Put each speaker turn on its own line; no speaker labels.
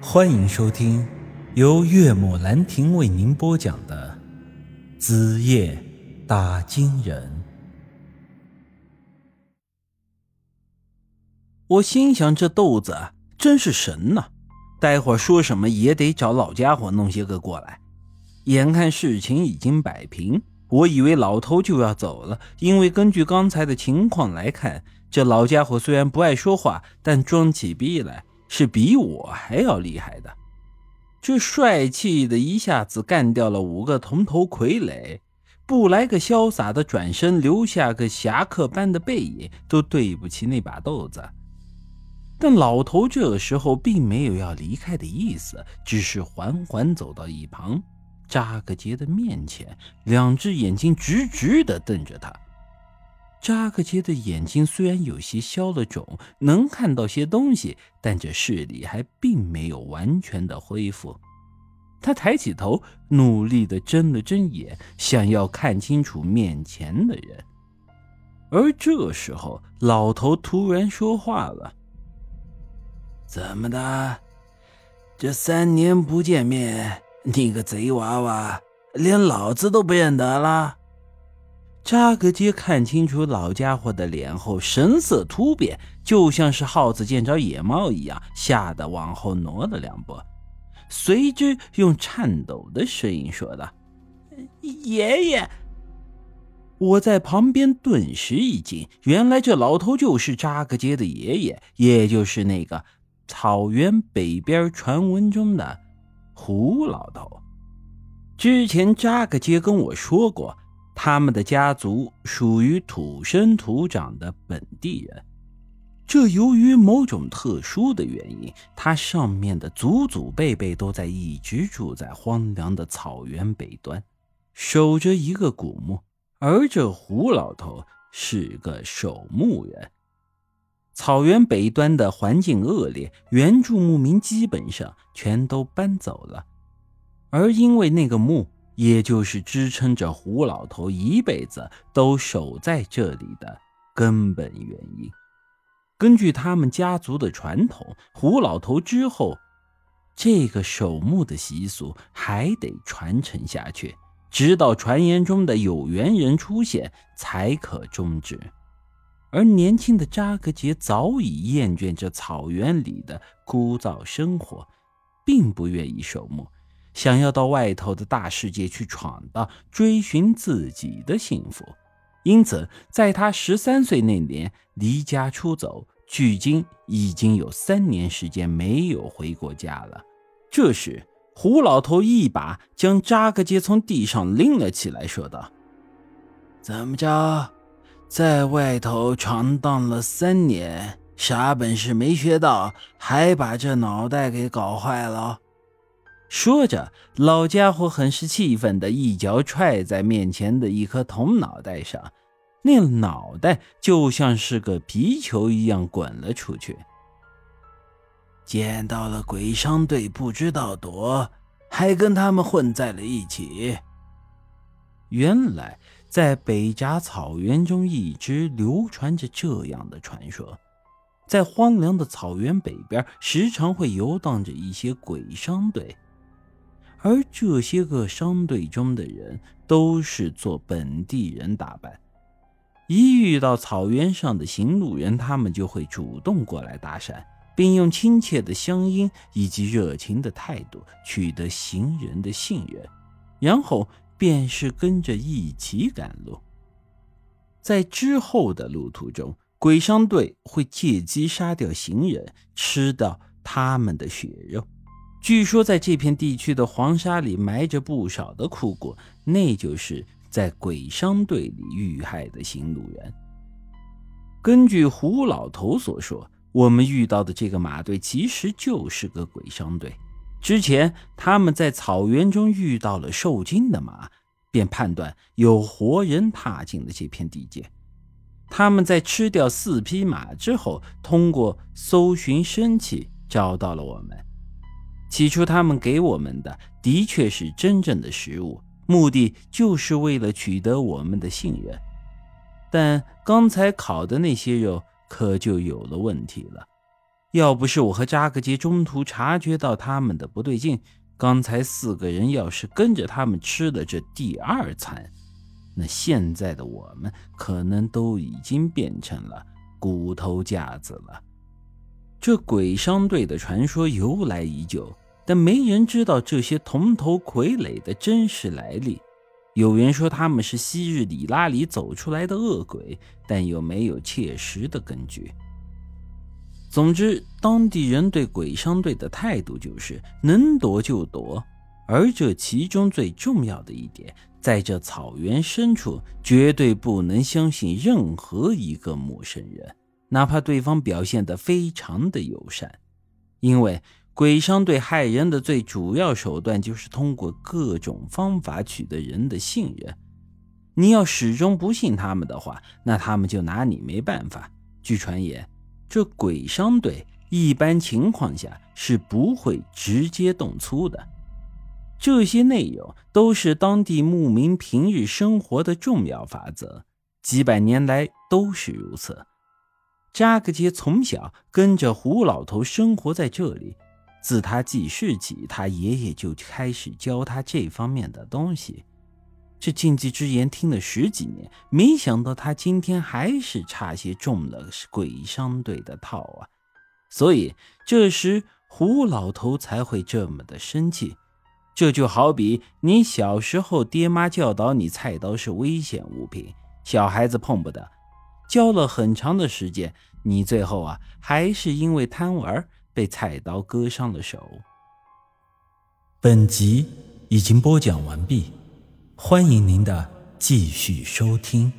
欢迎收听由岳母兰亭为您播讲的《子夜打金人》。我心想，这豆子真是神呐！待会儿说什么也得找老家伙弄些个过来。眼看事情已经摆平，我以为老头就要走了，因为根据刚才的情况来看，这老家伙虽然不爱说话，但装起逼来。是比我还要厉害的，这帅气的一下子干掉了五个铜头傀儡，不来个潇洒的转身，留下个侠客般的背影，都对不起那把豆子。但老头这个时候并没有要离开的意思，只是缓缓走到一旁，扎个杰的面前，两只眼睛直直的瞪着他。扎克杰的眼睛虽然有些消了肿，能看到些东西，但这视力还并没有完全的恢复。他抬起头，努力的睁了睁眼，想要看清楚面前的人。而这时候，老头突然说话了：“
怎么的？这三年不见面，你个贼娃娃，连老子都不认得了？”
扎格杰看清楚老家伙的脸后，神色突变，就像是耗子见着野猫一样，吓得往后挪了两步，随之用颤抖的声音说道：“
爷爷。”
我在旁边顿时一惊，原来这老头就是扎格杰的爷爷，也就是那个草原北边传闻中的胡老头。之前扎格杰跟我说过。他们的家族属于土生土长的本地人，这由于某种特殊的原因，他上面的祖祖辈辈都在一直住在荒凉的草原北端，守着一个古墓。而这胡老头是个守墓人。草原北端的环境恶劣，原住牧民基本上全都搬走了，而因为那个墓。也就是支撑着胡老头一辈子都守在这里的根本原因。根据他们家族的传统，胡老头之后，这个守墓的习俗还得传承下去，直到传言中的有缘人出现才可终止。而年轻的扎格杰早已厌倦这草原里的枯燥生活，并不愿意守墓。想要到外头的大世界去闯荡，追寻自己的幸福，因此在他十三岁那年离家出走，距今已经有三年时间没有回过家了。这时，胡老头一把将扎克杰从地上拎了起来，说道：“
怎么着，在外头闯荡了三年，啥本事没学到，还把这脑袋给搞坏了？”
说着，老家伙很是气愤的一脚踹在面前的一颗铜脑袋上，那脑袋就像是个皮球一样滚了出去。
见到了鬼商队不知道躲，还跟他们混在了一起。
原来，在北闸草原中一直流传着这样的传说：在荒凉的草原北边，时常会游荡着一些鬼商队。而这些个商队中的人都是做本地人打扮，一遇到草原上的行路人，他们就会主动过来搭讪，并用亲切的乡音以及热情的态度取得行人的信任，然后便是跟着一起赶路。在之后的路途中，鬼商队会借机杀掉行人，吃掉他们的血肉。据说，在这片地区的黄沙里埋着不少的枯骨，那就是在鬼商队里遇害的行路人。根据胡老头所说，我们遇到的这个马队其实就是个鬼商队。之前他们在草原中遇到了受惊的马，便判断有活人踏进了这片地界。他们在吃掉四匹马之后，通过搜寻身体找到了我们。起初，他们给我们的的确是真正的食物，目的就是为了取得我们的信任。但刚才烤的那些肉可就有了问题了，要不是我和扎克杰中途察觉到他们的不对劲，刚才四个人要是跟着他们吃了这第二餐，那现在的我们可能都已经变成了骨头架子了。这鬼商队的传说由来已久，但没人知道这些铜头傀儡的真实来历。有人说他们是昔日里拉里走出来的恶鬼，但又没有切实的根据。总之，当地人对鬼商队的态度就是能躲就躲，而这其中最重要的一点，在这草原深处，绝对不能相信任何一个陌生人，哪怕对方表现得非常的友善，因为。鬼商队害人的最主要手段就是通过各种方法取得人的信任。你要始终不信他们的话，那他们就拿你没办法。据传言，这鬼商队一般情况下是不会直接动粗的。这些内容都是当地牧民平日生活的重要法则，几百年来都是如此。扎克杰从小跟着胡老头生活在这里。自他记事起，他爷爷就开始教他这方面的东西。这禁忌之言听了十几年，没想到他今天还是差些中了鬼商队的套啊！所以这时胡老头才会这么的生气。这就好比你小时候爹妈教导你，菜刀是危险物品，小孩子碰不得。教了很长的时间，你最后啊，还是因为贪玩。被菜刀割伤了手。
本集已经播讲完毕，欢迎您的继续收听。